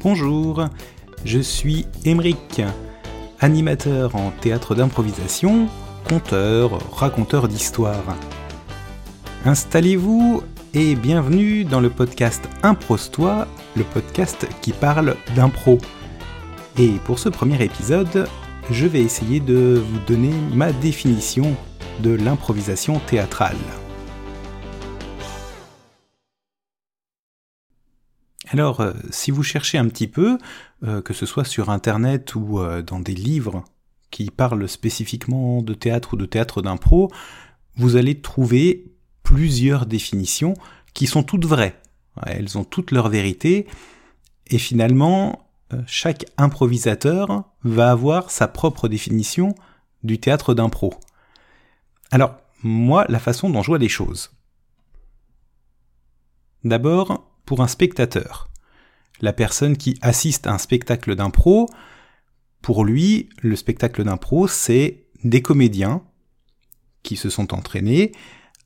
Bonjour, je suis Émeric, animateur en théâtre d'improvisation, conteur, raconteur d'histoires. Installez-vous et bienvenue dans le podcast Improstois, le podcast qui parle d'impro. Et pour ce premier épisode, je vais essayer de vous donner ma définition de l'improvisation théâtrale. Alors, euh, si vous cherchez un petit peu, euh, que ce soit sur Internet ou euh, dans des livres qui parlent spécifiquement de théâtre ou de théâtre d'impro, vous allez trouver plusieurs définitions qui sont toutes vraies. Elles ont toutes leur vérité, et finalement, chaque improvisateur va avoir sa propre définition du théâtre d'impro. Alors, moi, la façon dont je vois les choses. D'abord, pour un spectateur. La personne qui assiste à un spectacle d'impro, pour lui, le spectacle d'impro, c'est des comédiens qui se sont entraînés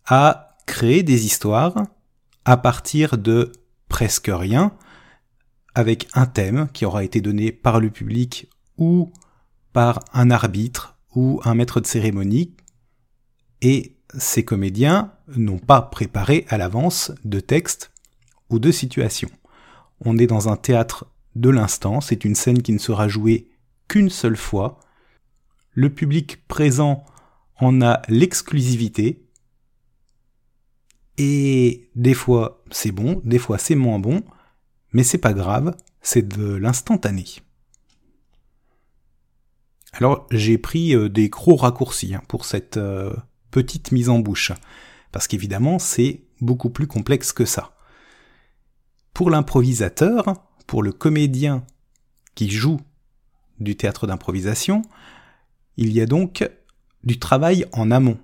à créer des histoires à partir de presque rien, avec un thème qui aura été donné par le public ou par un arbitre ou un maître de cérémonie, et ces comédiens n'ont pas préparé à l'avance de texte deux situations. On est dans un théâtre de l'instant, c'est une scène qui ne sera jouée qu'une seule fois. Le public présent en a l'exclusivité. Et des fois c'est bon, des fois c'est moins bon, mais c'est pas grave, c'est de l'instantané. Alors j'ai pris euh, des gros raccourcis hein, pour cette euh, petite mise en bouche, parce qu'évidemment c'est beaucoup plus complexe que ça. Pour l'improvisateur, pour le comédien qui joue du théâtre d'improvisation, il y a donc du travail en amont.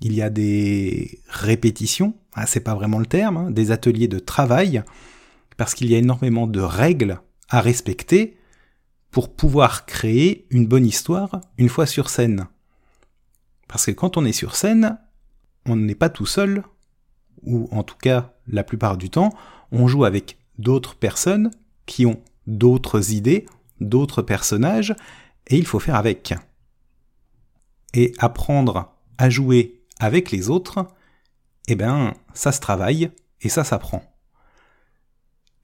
Il y a des répétitions, ah, c'est pas vraiment le terme, hein, des ateliers de travail, parce qu'il y a énormément de règles à respecter pour pouvoir créer une bonne histoire une fois sur scène. Parce que quand on est sur scène, on n'est pas tout seul, ou en tout cas la plupart du temps, on joue avec d'autres personnes qui ont d'autres idées, d'autres personnages, et il faut faire avec. Et apprendre à jouer avec les autres, eh ben, ça se travaille et ça s'apprend.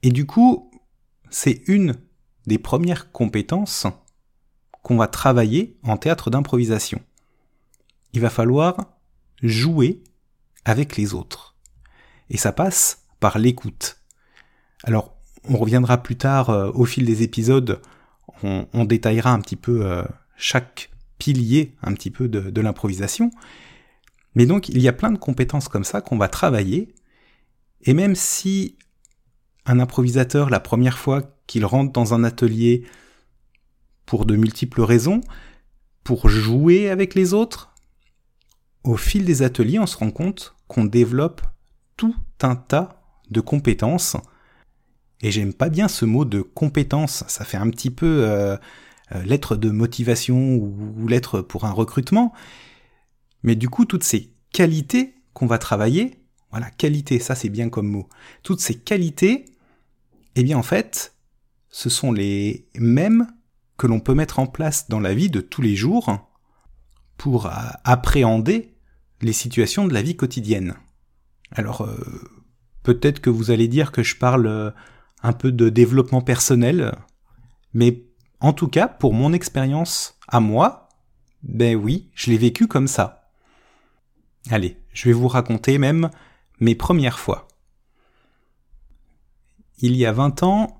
Et du coup, c'est une des premières compétences qu'on va travailler en théâtre d'improvisation. Il va falloir jouer avec les autres. Et ça passe par l'écoute. Alors, on reviendra plus tard euh, au fil des épisodes, on, détaillera un petit peu euh, chaque pilier un petit peu de, de l'improvisation. Mais donc, il y a plein de compétences comme ça qu'on va travailler. Et même si un improvisateur, la première fois qu'il rentre dans un atelier, pour de multiples raisons, pour jouer avec les autres, au fil des ateliers, on se rend compte qu'on développe tout un tas de compétences. Et j'aime pas bien ce mot de compétence, ça fait un petit peu euh, euh, lettre de motivation ou, lettre pour un recrutement. Mais du coup, toutes ces qualités qu'on va travailler, voilà, qualité, ça c'est bien comme mot, toutes ces qualités, eh bien en fait, ce sont les mêmes que l'on peut mettre en place dans la vie de tous les jours pour euh, appréhender les situations de la vie quotidienne. Alors, Peut-être que vous allez dire que je parle euh, un peu de développement personnel, mais en tout cas, pour mon expérience à moi, ben oui, je l'ai vécu comme ça. Allez, je vais vous raconter même mes premières fois. Il y a 20 ans,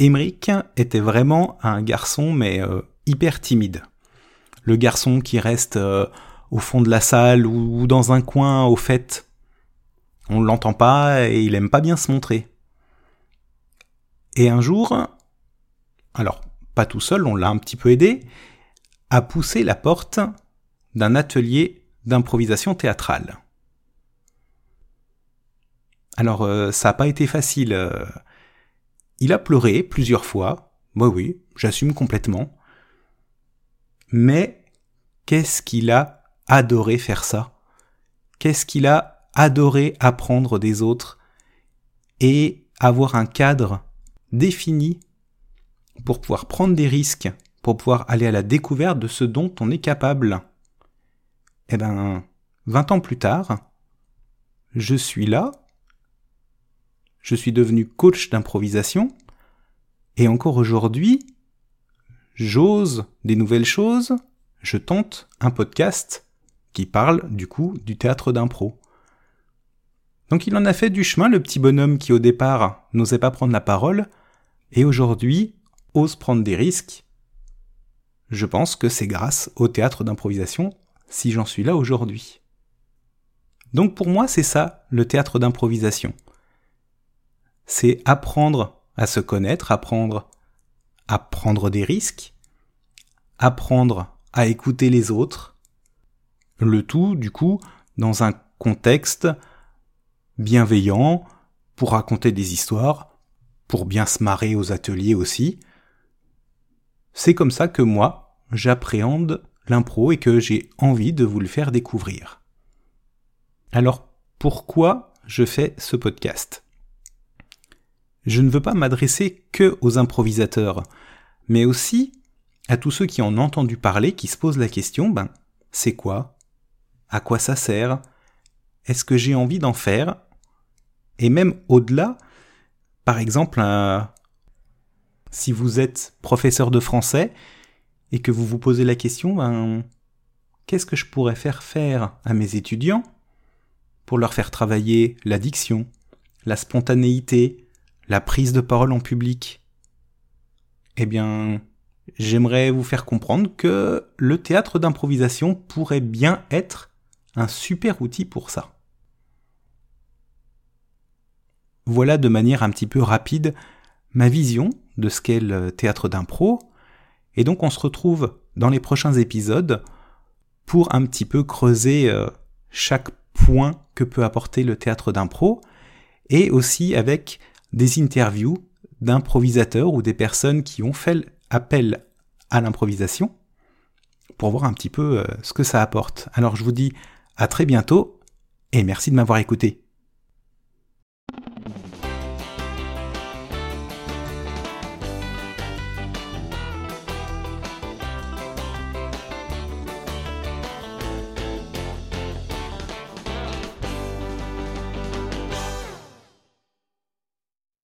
Emmerich était vraiment un garçon, mais euh, hyper timide. Le garçon qui reste euh, au fond de la salle ou, dans un coin au fait on l'entend pas et il aime pas bien se montrer. Et un jour, alors pas tout seul, on l'a un petit peu aidé, à pousser la porte d'un atelier d'improvisation théâtrale. Alors euh, ça n'a pas été facile. Euh. il a pleuré plusieurs fois. Moi oui, j'assume complètement. Mais qu'est-ce qu'il a adoré faire ça. Qu'est-ce qu'il a adorer apprendre des autres et avoir un cadre défini pour pouvoir prendre des risques, pour pouvoir aller à la découverte de ce dont on est capable? Eh ben, 20 ans plus tard, je suis là, je suis devenu coach d'improvisation, et encore aujourd'hui, j'ose des nouvelles choses, je tente un podcast qui parle du coup du théâtre d'impro. Donc il en a fait du chemin le petit bonhomme qui au départ n'osait pas prendre la parole, et aujourd'hui ose prendre des risques. Je pense que c'est grâce au théâtre d'improvisation si j'en suis là aujourd'hui. Donc pour moi c'est ça le théâtre d'improvisation. C'est apprendre à se connaître, apprendre à prendre des risques, apprendre à écouter les autres, le tout, du coup, dans un contexte bienveillant, pour raconter des histoires, pour bien se marrer aux ateliers aussi. C'est comme ça que moi, j'appréhende l'impro et que j'ai envie de vous le faire découvrir. Alors, pourquoi je fais ce podcast? Je ne veux pas m'adresser que aux improvisateurs, mais aussi à tous ceux qui en ont entendu parler, qui se posent la question, ben, c'est quoi? À quoi ça sert Est-ce que j'ai envie d'en faire Et même au-delà, par exemple, si vous êtes professeur de français et que vous vous posez la question, ben, qu'est-ce que je pourrais faire faire à mes étudiants pour leur faire travailler l'addiction, la spontanéité, la prise de parole en public? Eh bien, j'aimerais vous faire comprendre que le théâtre d'improvisation pourrait bien être un super outil pour ça. Voilà de manière un petit peu rapide ma vision de ce qu'est le théâtre d'impro, et donc on se retrouve dans les prochains épisodes pour un petit peu creuser euh, chaque point que peut apporter le théâtre d'impro, et aussi avec des interviews d'improvisateurs ou des personnes qui ont fait appel à l'improvisation pour voir un petit peu euh, ce que ça apporte. Alors je vous dis à très bientôt et merci de m'avoir écouté.